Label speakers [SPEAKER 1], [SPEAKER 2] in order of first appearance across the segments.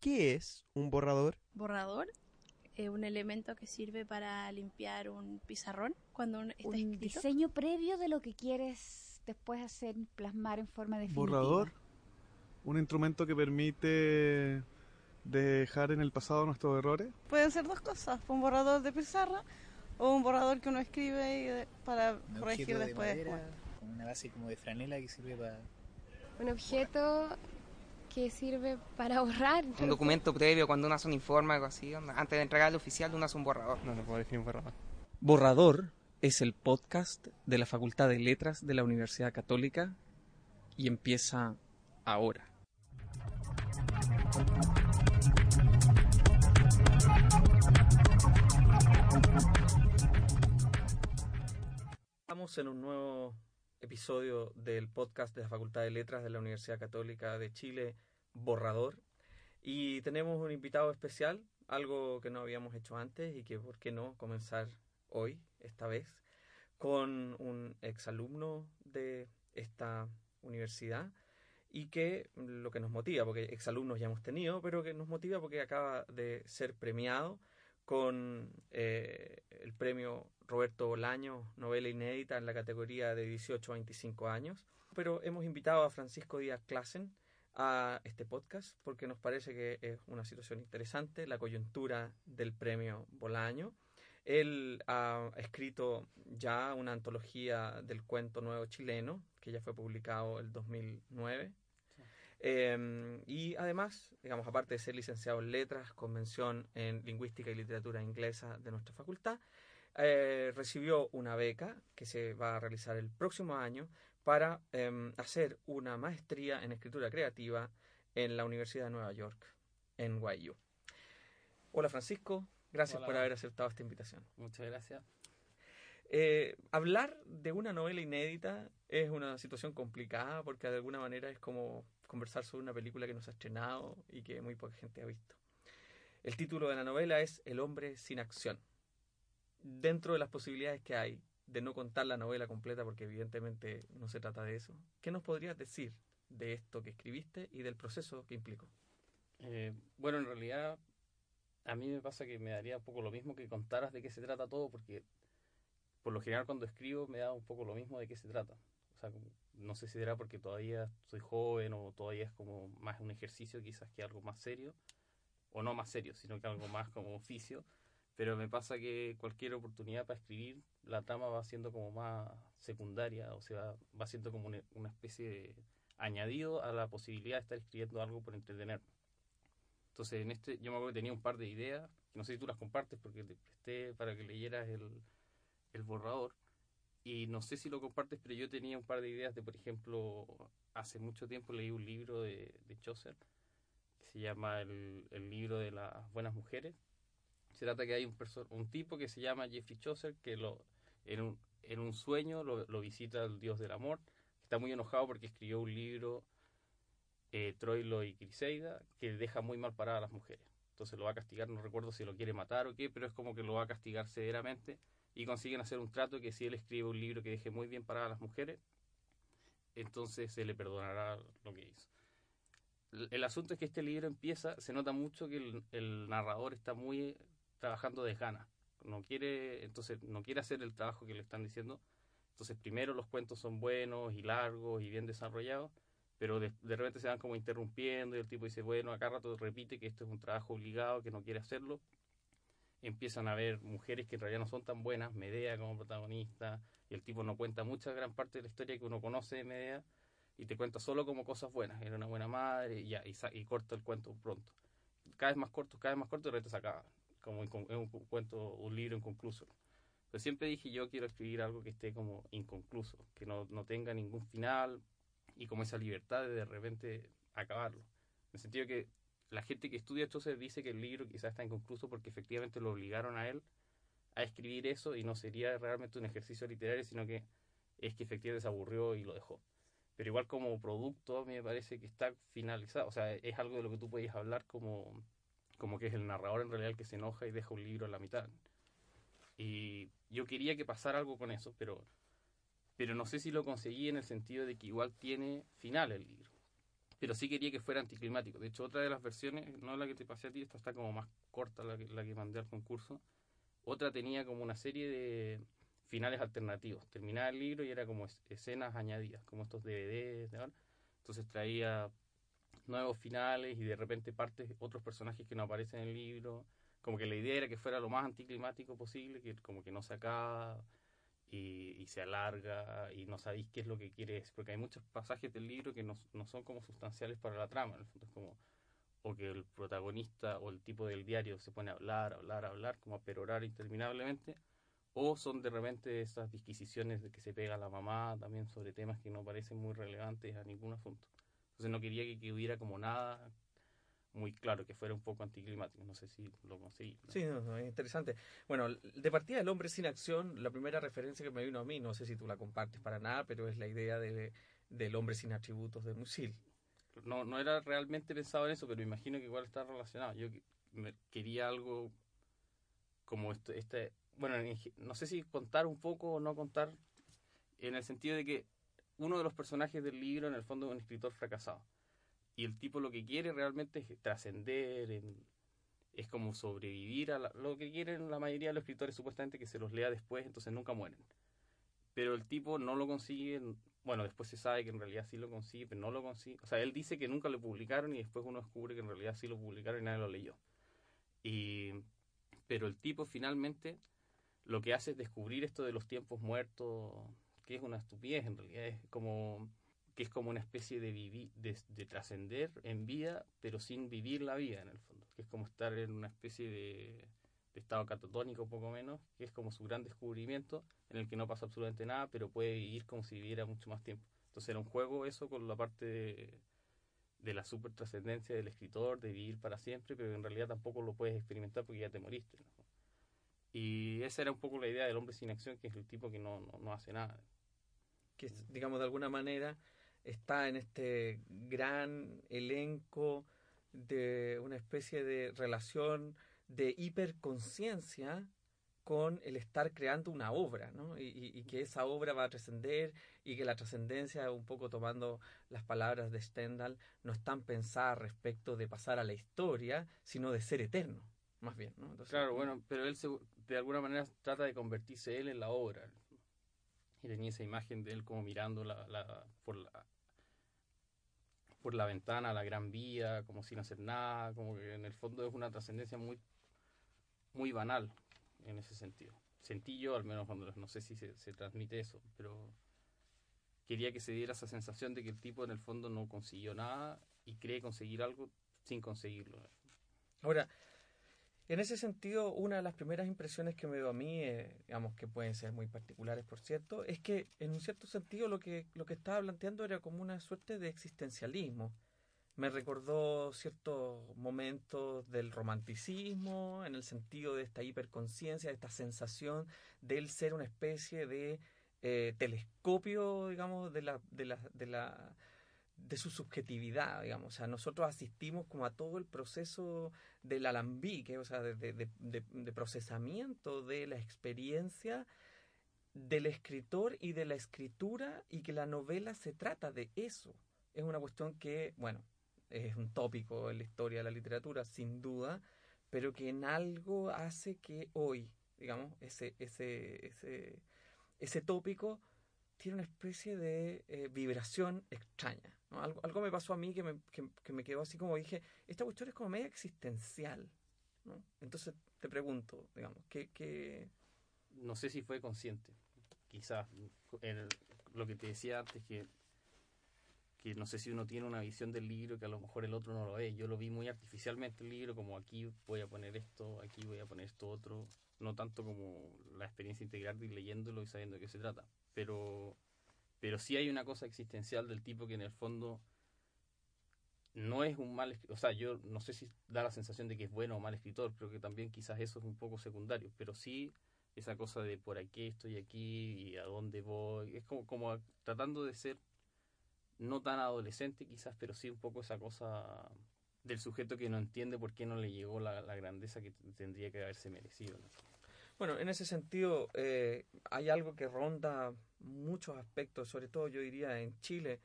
[SPEAKER 1] ¿Qué es un borrador?
[SPEAKER 2] Borrador es un elemento que sirve para limpiar un pizarrón cuando un- está
[SPEAKER 3] un
[SPEAKER 2] escrito.
[SPEAKER 3] diseño previo de lo que quieres después hacer plasmar en forma definitiva.
[SPEAKER 4] Borrador, un instrumento que permite dejar en el pasado nuestros errores.
[SPEAKER 5] Pueden ser dos cosas, un borrador de pizarra o un borrador que uno escribe para
[SPEAKER 6] un
[SPEAKER 5] corregir
[SPEAKER 6] objeto de
[SPEAKER 5] después.
[SPEAKER 6] madera
[SPEAKER 5] después.
[SPEAKER 6] con una base como de franela que sirve para
[SPEAKER 7] Un objeto que sirve para borrar.
[SPEAKER 8] Un documento previo cuando uno hace un informe o algo así, antes de entregar al oficial uno hace un borrador.
[SPEAKER 1] No, no puedo definir un borrador.
[SPEAKER 9] Borrador es el podcast de la Facultad de Letras de la Universidad Católica y empieza ahora. Estamos en un nuevo episodio del podcast de la Facultad de Letras de la Universidad Católica de Chile, Borrador. Y tenemos un invitado especial, algo que no habíamos hecho antes y que, ¿por qué no?, comenzar hoy, esta vez, con un exalumno de esta universidad y que lo que nos motiva, porque exalumnos ya hemos tenido, pero que nos motiva porque acaba de ser premiado con eh, el premio Roberto Bolaño, novela inédita en la categoría de 18 a 25 años. Pero hemos invitado a Francisco Díaz Clasen a este podcast porque nos parece que es una situación interesante, la coyuntura del premio Bolaño. Él ha escrito ya una antología del cuento nuevo chileno, que ya fue publicado el 2009. Eh, y además, digamos, aparte de ser licenciado en letras, convención en lingüística y literatura inglesa de nuestra facultad, eh, recibió una beca que se va a realizar el próximo año para eh, hacer una maestría en escritura creativa en la Universidad de Nueva York, en NYU. Hola Francisco, gracias
[SPEAKER 10] Hola.
[SPEAKER 9] por haber aceptado esta invitación.
[SPEAKER 10] Muchas gracias.
[SPEAKER 9] Eh, hablar de una novela inédita es una situación complicada porque de alguna manera es como conversar sobre una película que no se ha estrenado y que muy poca gente ha visto. El título de la novela es El hombre sin acción. Dentro de las posibilidades que hay de no contar la novela completa, porque evidentemente no se trata de eso, ¿qué nos podrías decir de esto que escribiste y del proceso que implicó?
[SPEAKER 10] Eh, bueno, en realidad a mí me pasa que me daría un poco lo mismo que contaras de qué se trata todo, porque por lo general cuando escribo me da un poco lo mismo de qué se trata. No sé si será porque todavía soy joven o todavía es como más un ejercicio quizás que algo más serio, o no más serio, sino que algo más como oficio. Pero me pasa que cualquier oportunidad para escribir, la trama va siendo como más secundaria, o sea, va siendo como una, especie de añadido a la posibilidad de estar escribiendo algo por entretenerme. Entonces, en este, yo me acuerdo que tenía un par de ideas, que no sé si tú las compartes porque te presté para que leyeras el borrador. Y no sé si lo compartes, pero yo tenía un par de ideas de, por ejemplo, hace mucho tiempo leí un libro de, de Chaucer, que se llama el, el libro de las buenas mujeres. Se trata que hay un, un tipo que se llama Jeffrey Chaucer, que lo, en, un, en un sueño lo, visita el dios del amor, está muy enojado porque escribió un libro eh, Troilo y Criseida, que deja muy mal parada a las mujeres. Entonces lo va a castigar, no recuerdo si lo quiere matar o qué, pero es como que lo va a castigar severamente y consiguen hacer un trato que si él escribe un libro que deje muy bien parada a las mujeres, entonces se le perdonará lo que hizo. El, asunto es que este libro empieza, se nota mucho que el, narrador está muy trabajando de ganas. No quiere, entonces no quiere hacer el trabajo que le están diciendo. Entonces primero los cuentos son buenos y largos y bien desarrollados, pero de, de repente se van como interrumpiendo y el tipo dice, bueno, acá rato repite que esto es un trabajo obligado, que no quiere hacerlo. Empiezan a haber mujeres que en realidad no son tan buenas, Medea como protagonista, y el tipo no cuenta mucha gran parte de la historia que uno conoce de Medea, y te cuenta solo como cosas buenas, era una buena madre, y ya, y, y corta el cuento pronto. Cada vez más corto, cada vez más corto, y repente se acaba, como es un cu- cuento, un libro inconcluso. Pero siempre dije, yo quiero escribir algo que esté como inconcluso, que no, no tenga ningún final, y como esa libertad de de repente acabarlo. En el sentido que la gente que estudia Chaucer dice que el libro quizás está inconcluso porque efectivamente lo obligaron a él a escribir eso y no sería realmente un ejercicio literario, sino que es que efectivamente se aburrió y lo dejó. Pero igual como producto a mí me parece que está finalizado, o sea, es algo de lo que tú podías hablar como, como que es el narrador en realidad que se enoja y deja un libro en la mitad. Y yo quería que pasara algo con eso, pero, pero no sé si lo conseguí en el sentido de que igual tiene final el libro. Pero sí quería que fuera anticlimático. De hecho, otra de las versiones, no la que te pasé a ti, esta está como más corta, la que, la que mandé al concurso. Otra tenía como una serie de finales alternativos. Terminaba el libro y era como escenas añadidas, como estos DVDs. ¿no? Entonces traía nuevos finales y de repente partes, otros personajes que no aparecen en el libro como que la idea era que fuera lo más anticlimático posible, que como que no se acaba y, se alarga y no sabéis qué es lo que quiere decir, porque hay muchos pasajes del libro que no, no son como sustanciales para la trama, en el fondo es como o que el protagonista o el tipo del diario se pone a hablar, hablar, hablar, como a perorar interminablemente, o son de repente esas disquisiciones de que se pega la mamá también sobre temas que no parecen muy relevantes a ningún asunto. Entonces no quería que, que hubiera como nada muy claro, que fuera un poco anticlimático. No sé si lo conseguí.
[SPEAKER 9] Sí, es interesante. Bueno, de partida El hombre sin acción, la primera referencia que me vino a mí, no sé si tú la compartes para nada, pero es la idea de, del hombre sin atributos de Musil.
[SPEAKER 10] No, no era realmente pensado en eso, pero imagino que igual está relacionado. Yo quería algo como este, este bueno, no sé si contar un poco o no contar, en el sentido de que uno de los personajes del libro en el fondo es un escritor fracasado y el tipo lo que quiere realmente es trascender, es como sobrevivir a lo que quieren la mayoría de los escritores supuestamente que se los lea después, entonces nunca mueren. Pero el tipo no lo consigue, bueno, después se sabe que en realidad sí lo consigue, pero no lo consigue. O sea, él dice que nunca lo publicaron y después uno descubre que en realidad sí lo publicaron y nadie lo leyó. Y, pero el tipo finalmente lo que hace es descubrir esto de los tiempos muertos, que es una estupidez en realidad, es como que es como una especie de, vivir, de, trascender en vida, pero sin vivir la vida en el fondo, que es como estar en una especie de, estado catatónico poco menos, que es como su gran descubrimiento, en el que no pasa absolutamente nada, pero puede vivir como si viviera mucho más tiempo. Entonces era un juego eso con la parte de, la super trascendencia del escritor, de vivir para siempre, pero en realidad tampoco lo puedes experimentar porque ya te moriste. Y esa era un poco la idea del hombre sin acción, que es el tipo que no, no, no hace nada.
[SPEAKER 9] Que digamos, de alguna manera está en este gran elenco de una especie de relación de hiperconciencia con el estar creando una obra, ¿no? Y, que esa obra va a trascender y que la trascendencia, un poco tomando las palabras de Stendhal, no es tan pensada respecto de pasar a la historia, sino de ser eterno, más bien, ¿no?
[SPEAKER 10] claro, bueno, pero él de alguna manera trata de convertirse él en la obra. Y tenía esa imagen de él como mirando la, la, por, la, por la ventana, la gran vía, como sin hacer nada, como que en el fondo es una trascendencia muy, muy banal en ese sentido. Sentí yo, al menos cuando no sé si se, se transmite eso, pero quería que se diera esa sensación de que el tipo en el fondo no consiguió nada y cree conseguir algo sin conseguirlo.
[SPEAKER 9] Ahora, en ese sentido, una de las primeras impresiones que me dio a mí, eh, digamos que pueden ser muy particulares, por cierto, es que en un cierto sentido lo que, lo que estaba planteando era como una suerte de existencialismo. Me recordó ciertos momentos del romanticismo, en el sentido de esta hiperconciencia, de esta sensación de él ser una especie de eh, telescopio, digamos, de la, de la de su subjetividad, digamos. O sea, nosotros asistimos como a todo el proceso del alambique, o sea, de, de, de, procesamiento de la experiencia del escritor y de la escritura y que la novela se trata de eso. Es una cuestión que, bueno, es un tópico en la historia de la literatura, sin duda, pero que en algo hace que hoy, digamos, ese, ese, ese, ese tópico tiene una especie de eh, vibración extraña. Algo, algo, me pasó a mí que me, que, me, quedó así como dije, esta cuestión es como media existencial. ¿no? Entonces te pregunto, digamos, ¿qué,
[SPEAKER 10] No sé si fue consciente. Quizás lo que te decía antes, que, que no sé si uno tiene una visión del libro que a lo mejor el otro no lo ve. Yo lo vi muy artificialmente el libro, como aquí voy a poner esto, aquí voy a poner esto otro. No tanto como la experiencia integral de ir leyéndolo y sabiendo de qué se trata pero, pero sí hay una cosa existencial del tipo que en el fondo no es un mal escritor, o sea, yo no sé si da la sensación de que es bueno o mal escritor, creo que también quizás eso es un poco secundario, pero sí esa cosa de por aquí estoy aquí y a dónde voy, es como, como tratando de ser no tan adolescente quizás, pero sí un poco esa cosa del sujeto que no entiende por qué no le llegó la, grandeza que tendría que haberse merecido.
[SPEAKER 9] Bueno, en ese sentido eh, hay algo que ronda muchos aspectos, sobre todo yo diría en Chile,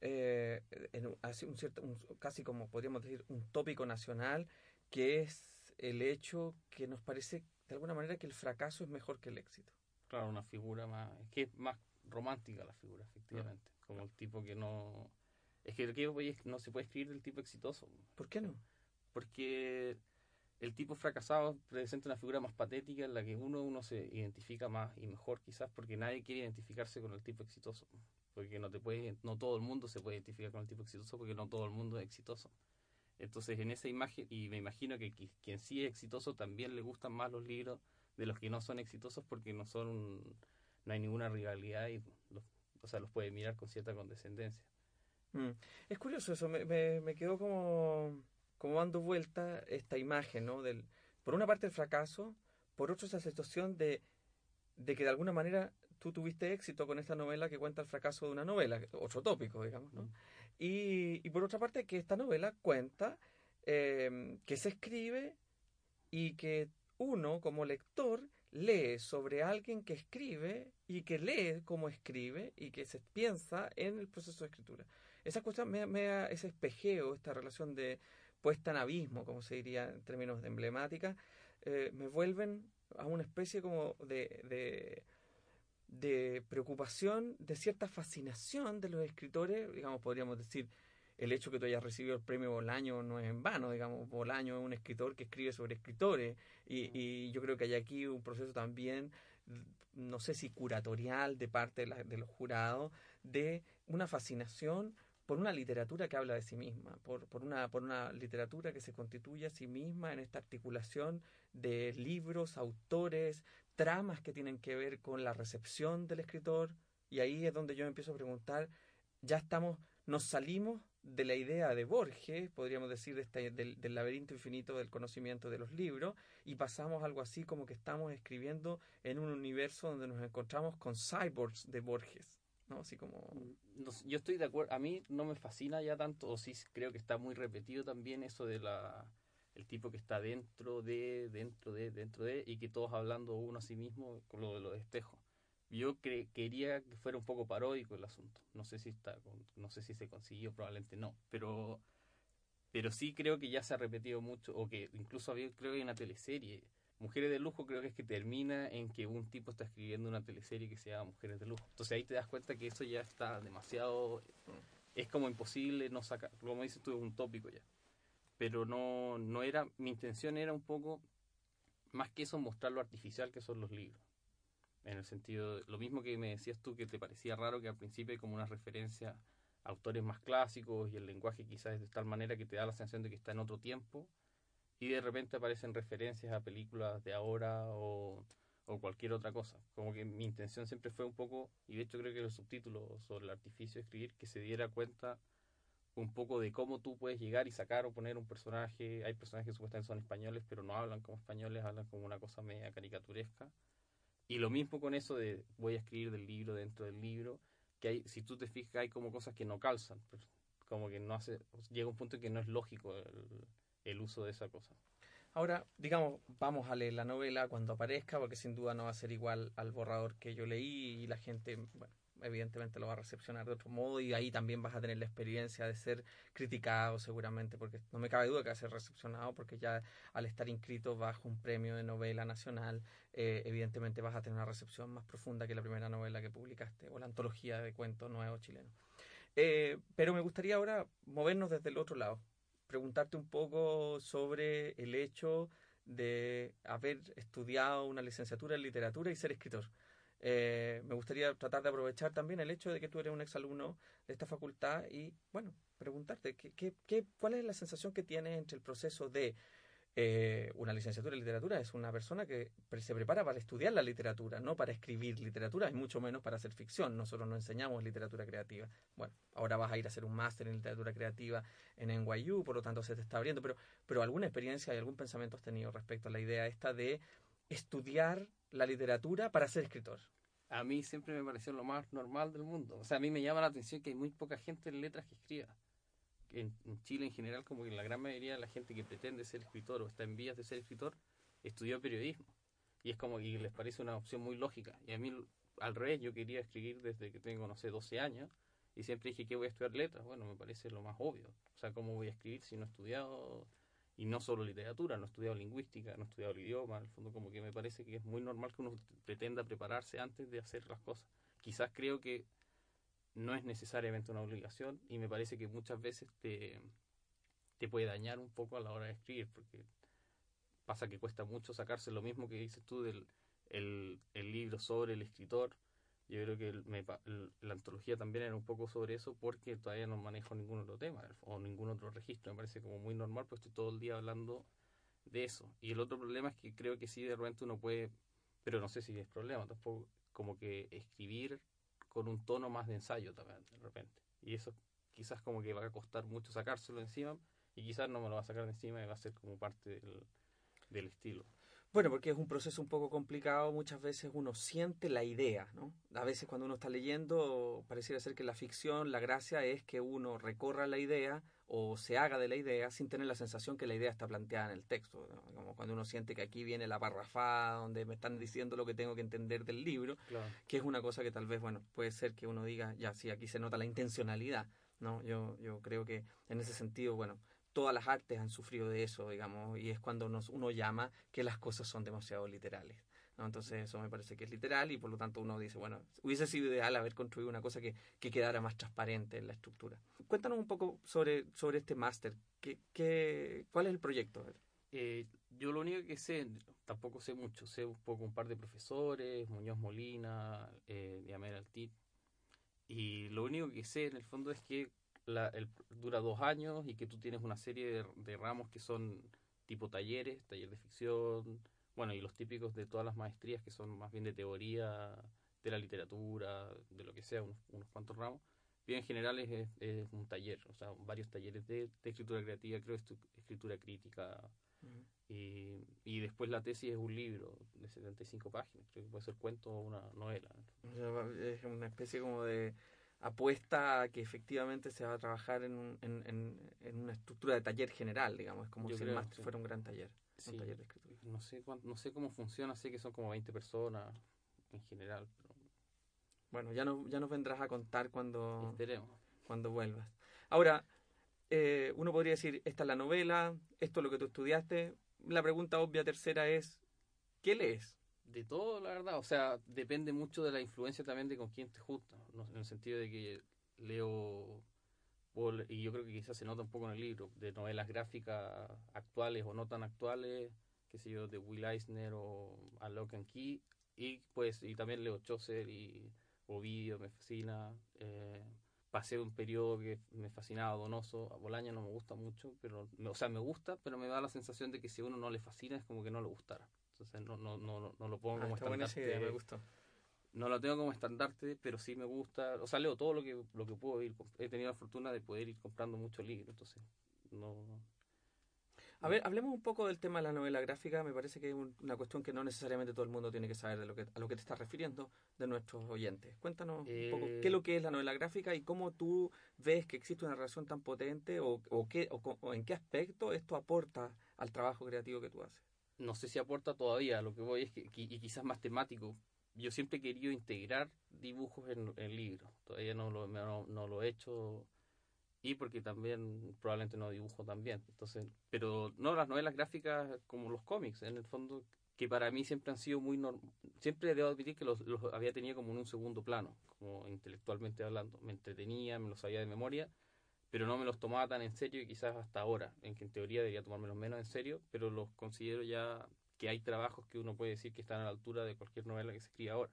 [SPEAKER 9] eh, en un cierto, casi como podríamos decir un tópico nacional, que es el hecho que nos parece de alguna manera que el fracaso es mejor que el éxito.
[SPEAKER 10] Claro, una figura más, es que es más romántica la figura, efectivamente, como el tipo que no es que no se puede escribir del tipo exitoso.
[SPEAKER 9] ¿Por qué no?
[SPEAKER 10] Porque el tipo fracasado presenta una figura más patética en la que uno, uno se identifica más y mejor quizás porque nadie quiere identificarse con el tipo exitoso. Porque no te puede, no todo el mundo se puede identificar con el tipo exitoso porque no todo el mundo es exitoso. Entonces en esa imagen, y me imagino que quien sí es exitoso también le gustan más los libros de los que no son exitosos porque no son, no hay ninguna rivalidad y los, o sea, los puede mirar con cierta condescendencia.
[SPEAKER 9] Mm. Es curioso eso, me, me, quedó como, como dando vuelta esta imagen, ¿no? Del, por una parte el fracaso, por otra esa situación de, de que de alguna manera tú tuviste éxito con esta novela que cuenta el fracaso de una novela, otro tópico, digamos, ¿no? Mm. Y, y, por otra parte que esta novela cuenta eh, que se escribe y que uno como lector lee sobre alguien que escribe y que lee cómo escribe y que se piensa en el proceso de escritura esa cuestión me, me ese espejeo, esta relación de puesta en abismo, como se diría en términos de emblemática, eh, me vuelven a una especie como de, de, de, preocupación, de cierta fascinación de los escritores, digamos, podríamos decir, el hecho que tú hayas recibido el premio Bolaño no es en vano, digamos, Bolaño es un escritor que escribe sobre escritores y, y yo creo que hay aquí un proceso también, no sé si curatorial de parte de, de los jurados, de una fascinación por una literatura que habla de sí misma, por, por, una, por una literatura que se constituye a sí misma en esta articulación de libros, autores, tramas que tienen que ver con la recepción del escritor. Y ahí es donde yo me empiezo a preguntar, ya estamos, nos salimos de la idea de Borges, podríamos decir, este, del, del, laberinto infinito del conocimiento de los libros, y pasamos algo así como que estamos escribiendo en un universo donde nos encontramos con cyborgs de Borges. ¿No? Así como...
[SPEAKER 10] yo estoy de acuerdo, a mí no me fascina ya tanto, o sí creo que está muy repetido también eso de la el tipo que está dentro de, dentro de, dentro de, y que todos hablando uno a sí mismo con lo de los espejos. Yo quería que fuera un poco paródico el asunto. No sé si está, no sé si se consiguió, probablemente no, pero pero sí creo que ya se ha repetido mucho, o que incluso había, creo que hay una teleserie Mujeres de Lujo creo que es que termina en que un tipo está escribiendo una teleserie que se llama Mujeres de Lujo. Entonces ahí te das cuenta que eso ya está demasiado... Es como imposible no sacar. Como dices tú, es un tópico ya. Pero no, no era... Mi intención era un poco, más que eso, mostrar lo artificial que son los libros. En el sentido, lo mismo que me decías tú, que te parecía raro que al principio hay como una referencia a autores más clásicos y el lenguaje quizás es de tal manera que te da la sensación de que está en otro tiempo y de repente aparecen referencias a películas de ahora o, o, cualquier otra cosa. Como que mi intención siempre fue un poco, y de hecho creo que el subtítulo sobre el artificio de escribir, que se diera cuenta un poco de cómo tú puedes llegar y sacar o poner un personaje. Hay personajes que supuestamente son españoles, pero no hablan como españoles, hablan como una cosa media caricaturesca. Y lo mismo con eso de voy a escribir del libro dentro del libro, que hay, si tú te fijas, hay como cosas que no calzan, como que no hace, llega un punto en que no es lógico el, el uso de esa cosa.
[SPEAKER 9] Ahora, digamos, vamos a leer la novela cuando aparezca, porque sin duda no va a ser igual al borrador que yo leí y la gente, evidentemente lo va a recepcionar de otro modo y ahí también vas a tener la experiencia de ser criticado seguramente, porque no me cabe duda que va a ser recepcionado, porque ya al estar inscrito bajo un premio de novela nacional, eh, evidentemente vas a tener una recepción más profunda que la primera novela que publicaste o la antología de cuentos nuevos chilenos. Eh, pero me gustaría ahora movernos desde el otro lado, preguntarte un poco sobre el hecho de haber estudiado una licenciatura en literatura y ser escritor. Eh, me gustaría tratar de aprovechar también el hecho de que tú eres un exalumno de esta facultad y, bueno, preguntarte, ¿qué, qué, cuál es la sensación que tienes entre el proceso de eh, una licenciatura en literatura es una persona que se prepara para estudiar la literatura, no para escribir literatura, y mucho menos para hacer ficción. Nosotros no enseñamos literatura creativa. Bueno, ahora vas a ir a hacer un máster en literatura creativa en NYU, por lo tanto se te está abriendo, pero, pero alguna experiencia y algún pensamiento has tenido respecto a la idea esta de estudiar la literatura para ser escritor.
[SPEAKER 10] A mí siempre me pareció lo más normal del mundo. O sea, a mí me llama la atención que hay muy poca gente en letras que escriba. En, en Chile en general, como que la gran mayoría de la gente que pretende ser escritor o está en vías de ser escritor, estudió periodismo. Y es como que les parece una opción muy lógica. Y a mí, al revés, yo quería escribir desde que tengo, no sé, 12 años. Y siempre dije que voy a estudiar letras. Bueno, me parece lo más obvio. O sea, ¿cómo voy a escribir si no he estudiado y no solo literatura, no he estudiado lingüística, no he estudiado el idioma, el fondo como que me parece que es muy normal que uno pretenda prepararse antes de hacer las cosas. Quizás creo que no es necesariamente una obligación y me parece que muchas veces te, te puede dañar un poco a la hora de escribir, porque pasa que cuesta mucho sacarse lo mismo que dices tú del el, el libro sobre el escritor. Yo creo que la antología también era un poco sobre eso porque todavía no manejo ningún otro tema o ningún otro registro. Me parece como muy normal, pues estoy todo el día hablando de eso. Y el otro problema es que creo que sí, de repente uno puede, pero no sé si es problema tampoco, como que escribir con un tono más de ensayo también, de repente. Y eso quizás como que va a costar mucho sacárselo encima y quizás no me lo va a sacar de encima y va a ser como parte del, del estilo.
[SPEAKER 9] Bueno, porque es un proceso un poco complicado, muchas veces uno siente la idea, ¿no? A veces cuando uno está leyendo, pareciera ser que la ficción, la gracia es que uno recorra la idea o se haga de la idea sin tener la sensación que la idea está planteada en el texto, ¿no? Como cuando uno siente que aquí viene la parrafada donde me están diciendo lo que tengo que entender del libro,
[SPEAKER 10] Claro.
[SPEAKER 9] que es una cosa que tal vez, bueno, puede ser que uno diga, ya, sí, aquí se nota la intencionalidad, ¿no? Yo, yo creo que en ese sentido, bueno, todas las artes han sufrido de eso, digamos, y es cuando nos, uno llama que las cosas son demasiado literales. ¿no? Entonces eso me parece que es literal y por lo tanto uno dice, bueno, hubiese sido ideal haber construido una cosa que, que quedara más transparente en la estructura. Cuéntanos un poco sobre, sobre este máster. ¿Qué, qué, ¿Cuál es el proyecto?
[SPEAKER 10] Eh, yo lo único que sé, tampoco sé mucho, sé un poco un par de profesores, Muñoz Molina, eh, Diamel Altit, y lo único que sé en el fondo es que la, el, dura dos años y que tú tienes una serie de, de ramos que son tipo talleres, taller de ficción, bueno, y los típicos de todas las maestrías que son más bien de teoría, de la literatura, de lo que sea, unos, unos cuantos ramos. Bien, en general es, un taller, o sea, varios talleres de, de escritura creativa, creo, estu- escritura crítica, y, y después la tesis es un libro de 75 páginas, creo que puede ser cuento o una novela.
[SPEAKER 9] O sea, es una especie como de apuesta a que efectivamente se va a trabajar en, un- en, en, en una estructura de taller general, digamos, es como
[SPEAKER 10] Yo
[SPEAKER 9] si el máster
[SPEAKER 10] sí.
[SPEAKER 9] fuera un gran taller,
[SPEAKER 10] Sí,
[SPEAKER 9] un taller de escritura.
[SPEAKER 10] no sé no sé cómo funciona, sé que son como 20 personas en general, pero
[SPEAKER 9] Bueno, ya, no, ya nos vendrás a contar cuando,
[SPEAKER 10] esperemos.
[SPEAKER 9] cuando vuelvas. Ahora, eh, uno podría decir, esta es la novela, esto es lo que tú estudiaste. La pregunta obvia tercera es, ¿qué lees?
[SPEAKER 10] De todo, la verdad, o sea, depende mucho de la influencia también de con quién te juntas, ¿no? en el sentido de que leo, y yo creo que quizás se nota un poco en el libro, de novelas gráficas actuales o no tan actuales, qué sé yo, de Will Eisner o A Lock and Key, y pues, y también leo Chaucer y Ovidio, me fascina, eh, pasé un periodo que me fascinaba Donoso, a Bolaño no me gusta mucho, pero, o sea, me gusta, pero me da la sensación de que si uno no le fascina es como que no le gustara. Entonces no, no, no, no, lo pongo
[SPEAKER 9] Ah,
[SPEAKER 10] como
[SPEAKER 9] está buena idea, me gustó.
[SPEAKER 10] No lo tengo como estandarte, pero sí me gusta. O sea, leo todo lo que, lo que puedo ir. He tenido la fortuna de poder ir comprando muchos libros, entonces no.
[SPEAKER 9] A ver, hablemos un poco del tema de la novela gráfica. Me parece que es un- una cuestión que no necesariamente todo el mundo tiene que saber de lo que, a lo que te estás refiriendo de nuestros oyentes. Cuéntanos un poco
[SPEAKER 10] Eh,
[SPEAKER 9] qué es lo que es la novela gráfica y cómo tú ves que existe una relación tan potente o, o, qué, o, o en qué aspecto esto aporta al trabajo creativo que tú haces.
[SPEAKER 10] No sé si aporta todavía. Lo que voy es que, y quizás más temático. Yo siempre he querido integrar dibujos en, en libros. Todavía no lo, no lo he hecho. Y porque también probablemente no dibujo también. Entonces, pero no las novelas gráficas como los cómics, en el fondo, que para mí siempre han sido muy norm- Siempre debo admitir que los, los había tenido como en un segundo plano, como intelectualmente hablando. Me entretenía, me los sabía de memoria, pero no me los tomaba tan en serio y quizás hasta ahora, en que en teoría debería tomármelos menos en serio, pero los considero ya que hay trabajos que uno puede decir que están a la altura de cualquier novela que se escribe ahora.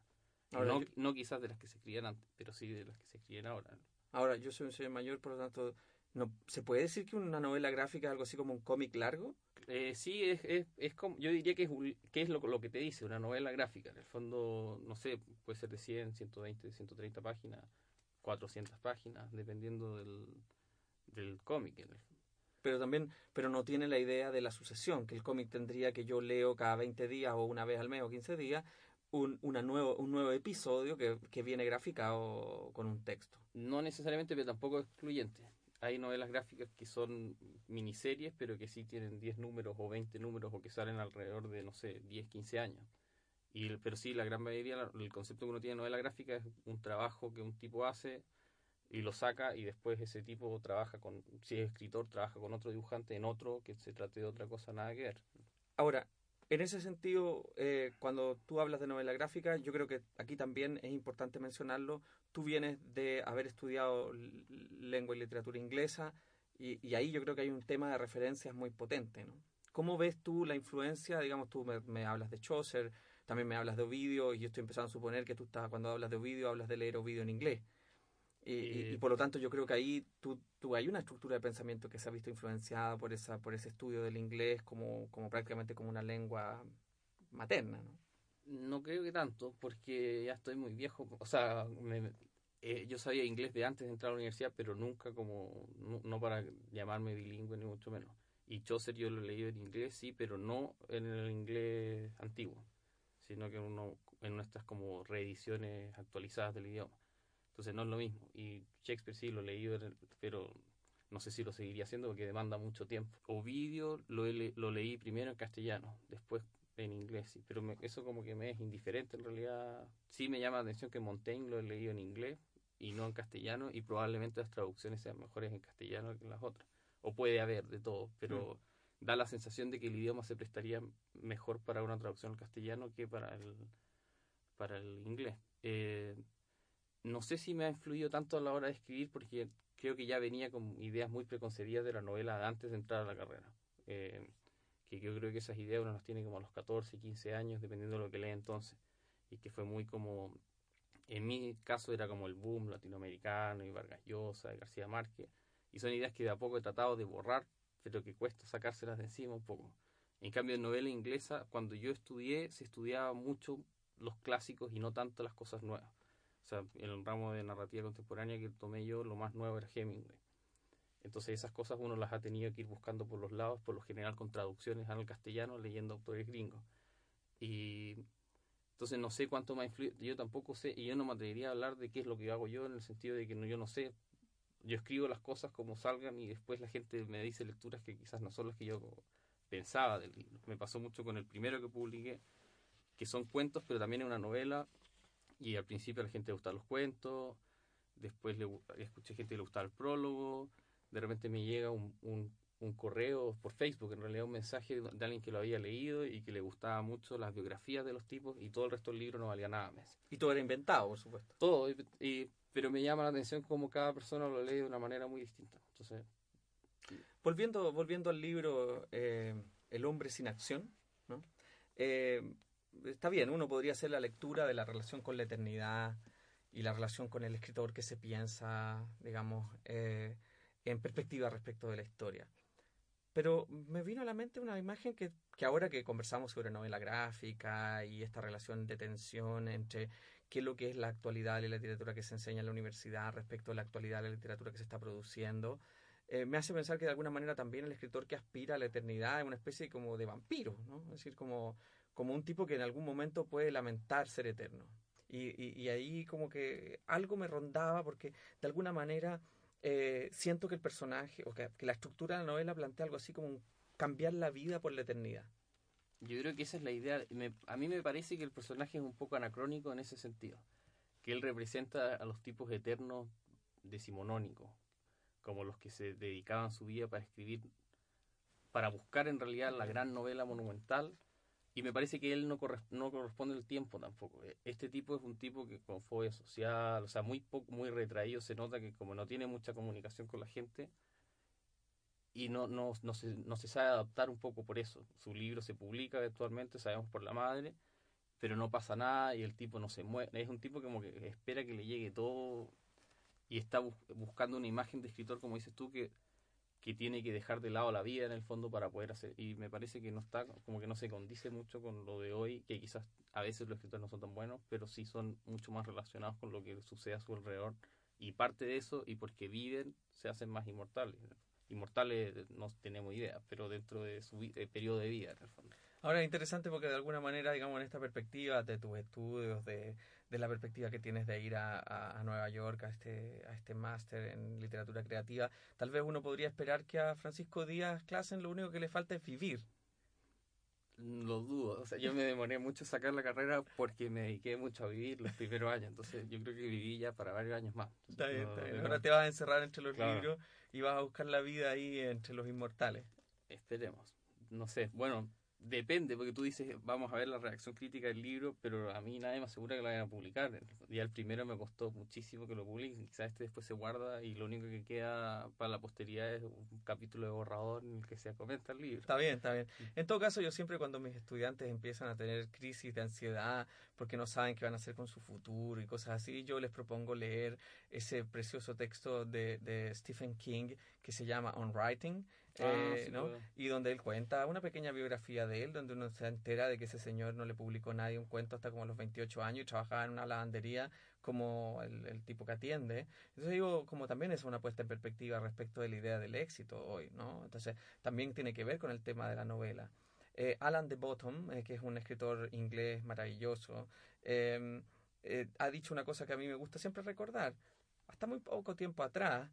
[SPEAKER 9] Ahora,
[SPEAKER 10] no,
[SPEAKER 9] yo-
[SPEAKER 10] no quizás de las que se escribían antes, pero sí de las que se escriben ahora.
[SPEAKER 9] Ahora, yo soy un señor mayor, por lo tanto, no, ¿se puede decir que una novela gráfica es algo así como un cómic largo?
[SPEAKER 10] Eh, sí, es, es, es como, yo diría que es, que es lo, lo, que te dice, una novela gráfica. En el fondo, no sé, puede ser de 100, 120, 130 páginas, 400 páginas, dependiendo del, del cómic.
[SPEAKER 9] Pero también, pero no tiene la idea de la sucesión, que el cómic tendría que yo leo cada 20 días o una vez al mes o 15 días un, una nuevo, un nuevo episodio que, que viene graficado con un texto.
[SPEAKER 10] No necesariamente, pero tampoco excluyente hay novelas gráficas que son miniseries, pero que sí tienen 10 números o 20 números o que salen alrededor de, no sé, 10, 15 años. Y, pero sí, la gran mayoría, el concepto que uno tiene de novela gráfica es un trabajo que un tipo hace y lo saca y después ese tipo trabaja con, si es escritor, trabaja con otro dibujante en otro que se trate de otra cosa, nada que ver.
[SPEAKER 9] Ahora, en ese sentido, eh, cuando tú hablas de novela gráfica, yo creo que aquí también es importante mencionarlo. Tú vienes de haber estudiado lengua y literatura inglesa y, ahí yo creo que hay un tema de referencias muy potente. ¿no? ¿Cómo ves tú la influencia? Digamos, tú me, hablas de Chaucer, también me hablas de Ovidio y yo estoy empezando a suponer que tú estás, cuando hablas de Ovidio hablas de leer Ovidio en inglés. Y, por lo tanto yo creo que ahí tú, tú, hay una estructura de pensamiento que se ha visto influenciada por esa por ese estudio del inglés como, como prácticamente como una lengua materna, ¿no?
[SPEAKER 10] No creo que tanto, porque ya estoy muy viejo. O sea, eh, yo sabía inglés de antes de entrar a la universidad, pero nunca como, no, para llamarme bilingüe ni mucho menos. Y Chaucer yo lo he leído en inglés, sí, pero no en el inglés antiguo, sino que uno, en nuestras como reediciones actualizadas del idioma. Entonces no es lo mismo. Y Shakespeare sí lo he leído, pero no sé si lo seguiría haciendo porque demanda mucho tiempo. Ovidio lo, lo leí primero en castellano, después en inglés, sí, pero eso como que me es indiferente en realidad. Sí me llama la atención que Montaigne lo he leído en inglés y no en castellano y probablemente las traducciones sean mejores en castellano que en las otras. O puede haber de todo, pero mm. da la sensación de que el idioma se prestaría mejor para una traducción al castellano que para el, para el inglés. Eh, no sé si me ha influido tanto a la hora de escribir porque creo que ya venía con ideas muy preconcebidas de la novela antes de entrar a la carrera. Eh, que yo creo que esas ideas uno las tiene como a los 14, 15 años, dependiendo de lo que lee entonces. Y que fue muy como, en mi caso era como el boom latinoamericano y Vargas Llosa y García Márquez. Y son ideas que de a poco he tratado de borrar, pero que cuesta sacárselas de encima un poco. En cambio, en novela inglesa, cuando yo estudié, se estudiaba mucho los clásicos y no tanto las cosas nuevas. O sea, el ramo de narrativa contemporánea que tomé yo, lo más nuevo era Hemingway. Entonces esas cosas uno las ha tenido que ir buscando por los lados, por lo general con traducciones al castellano, leyendo autores gringos. Y entonces no sé cuánto me ha influido, yo tampoco sé, y yo no me atrevería a hablar de qué es lo que hago yo, en el sentido de que no, yo no sé, yo escribo las cosas como salgan y después la gente me dice lecturas que quizás no son las que yo pensaba del libro. Me pasó mucho con el primero que publiqué, que son cuentos, pero también es una novela, y al principio a la gente le gustaban los cuentos, después le, escuché gente que le gustaba el prólogo, de repente me llega un, un, correo por Facebook, en realidad un mensaje de alguien que lo había leído y que le gustaba mucho las biografías de los tipos y todo el resto del libro no valía nada más.
[SPEAKER 9] Y todo era inventado, por supuesto.
[SPEAKER 10] Todo, y, pero me llama la atención cómo cada persona lo lee de una manera muy distinta. Entonces,
[SPEAKER 9] volviendo, volviendo al libro eh, El hombre sin acción, ¿no? Eh, está bien, uno podría hacer la lectura de la relación con la eternidad y la relación con el escritor que se piensa, digamos, eh, en perspectiva respecto de la historia. Pero me vino a la mente una imagen que, que ahora que conversamos sobre novela gráfica y esta relación de tensión entre qué es lo que es la actualidad de la literatura que se enseña en la universidad respecto a la actualidad de la literatura que se está produciendo, eh, me hace pensar que de alguna manera también el escritor que aspira a la eternidad es una especie como de vampiro, ¿no? Es decir, como como un tipo que en algún momento puede lamentar ser eterno. Y, y, ahí como que algo me rondaba porque de alguna manera eh, siento que el personaje, o que, la estructura de la novela plantea algo así como cambiar la vida por la eternidad.
[SPEAKER 10] Yo creo que esa es la idea. a mí me parece que el personaje es un poco anacrónico en ese sentido. Que él representa a los tipos eternos decimonónicos, como los que se dedicaban su vida para escribir, para buscar en realidad la gran novela monumental y me parece que él no, no corresponde el tiempo tampoco. E, este tipo es un tipo que con fobia social, o sea, muy poco, muy retraído, se nota que como no tiene mucha comunicación con la gente y no, no, no, se, no se sabe adaptar un poco por eso. Su libro se publica eventualmente, sabemos por la madre, pero no pasa nada y el tipo no se mueve. Es un tipo como que espera que le llegue todo y está buscando una imagen de escritor, como dices tú, que que tiene que dejar de lado la vida en el fondo para poder hacer y me parece que no está como que no se condice mucho con lo de hoy que quizás a veces los escritores no son tan buenos pero sí son mucho más relacionados con lo que sucede a su alrededor. Y parte de eso y porque viven se hacen más inmortales. Inmortales no tenemos idea pero dentro de su periodo de vida en el fondo.
[SPEAKER 9] Ahora es interesante porque de alguna manera, digamos, en esta perspectiva de tus estudios, de, de la perspectiva que tienes de ir a, a, Nueva York a este, a este máster en literatura creativa, tal vez uno podría esperar que a Francisco Díaz Clasen lo único que le falta es vivir.
[SPEAKER 10] Lo dudo, o sea, yo me demoré mucho sacar la carrera porque me dediqué mucho a vivir los primeros años, entonces yo creo que viví ya para varios años más.
[SPEAKER 9] Está bien, está bien. Ahora te vas a encerrar entre los libros y vas a buscar la vida ahí entre los inmortales.
[SPEAKER 10] Esperemos, no sé, bueno, Depende, porque tú dices, vamos a ver la reacción crítica del libro, pero a mí nadie me asegura que lo vayan a publicar. Ya el primero me costó muchísimo que lo publiquen, quizás este después se guarda y lo único que queda para la posteridad es un capítulo de borrador en el que se comenta el libro.
[SPEAKER 9] Está bien, está bien. En todo caso, yo siempre cuando mis estudiantes empiezan a tener crisis de ansiedad porque no saben qué van a hacer con su futuro y cosas así, yo les propongo leer ese precioso texto de, de Stephen King que se llama On Writing Ah, eh, ¿no? Y donde él cuenta una pequeña biografía de él, donde uno se entera de que ese señor no le publicó nadie un cuento hasta como los 28 años y trabajaba en una lavandería como el, tipo que atiende. Entonces digo, como también es una puesta en perspectiva respecto de la idea del éxito hoy, ¿no? Entonces también tiene que ver con el tema de la novela. Eh, Alan de Bottom, eh, que es un escritor inglés maravilloso, em, ha dicho una cosa que a mí me gusta siempre recordar. Hasta muy poco tiempo atrás,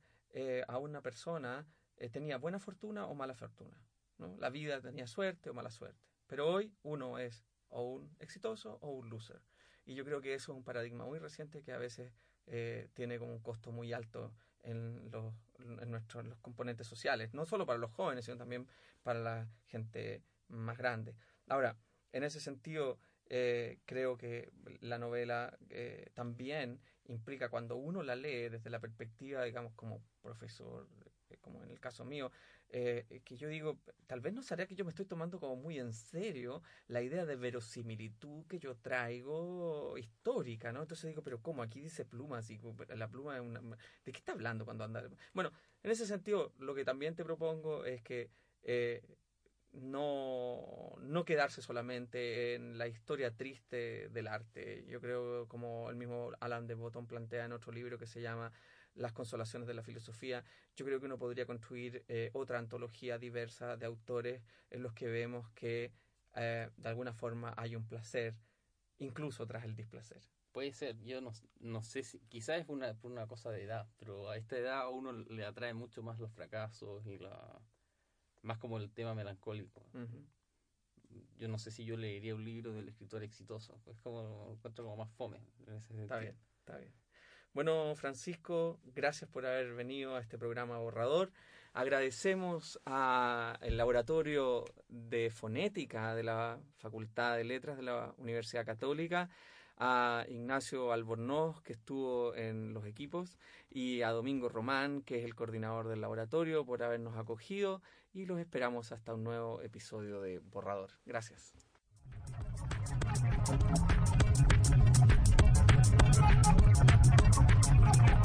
[SPEAKER 9] a una persona eh, tenía buena fortuna o mala fortuna. ¿no? La vida tenía suerte o mala suerte. Pero hoy uno es o un exitoso o un loser. Y yo creo que eso es un paradigma muy reciente que a veces eh, tiene como un costo muy alto en los, en nuestros los componentes sociales, no solo para los jóvenes, sino también para la gente más grande. Ahora, en ese sentido, eh, creo que la novela también implica cuando uno la lee desde la perspectiva, digamos, como profesor como en el caso mío, eh, que yo digo, tal vez no sería que yo me estoy tomando como muy en serio la idea de verosimilitud que yo traigo histórica, ¿no? Entonces digo, pero ¿cómo? Aquí dice pluma, así, la pluma es una... ¿De qué está hablando cuando anda? Bueno, en ese sentido, lo que también te propongo es que eh, no, no quedarse solamente en la historia triste del arte. Yo creo, como el mismo Alan de Botton plantea en otro libro que se llama las consolaciones de la filosofía, yo creo que uno podría construir eh, otra antología diversa de autores en los que vemos que eh, de alguna forma hay un placer, incluso tras el displacer.
[SPEAKER 10] Puede ser, yo no, no sé si, quizás es una, por una cosa de edad, pero a esta edad a uno le atrae mucho más los fracasos y la más como el tema melancólico. Yo no sé si yo leería un libro del escritor exitoso, es como encuentro como más fome.
[SPEAKER 9] está bien, está bien. Bueno, Francisco, gracias por haber venido a este programa Borrador. Agradecemos al Laboratorio de Fonética de la Facultad de Letras de la Universidad Católica, a Ignacio Albornoz, que estuvo en los equipos, y a Domingo Román, que es el coordinador del laboratorio, por habernos acogido, y los esperamos hasta un nuevo episodio de Borrador. Gracias.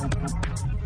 [SPEAKER 9] ハハハハ!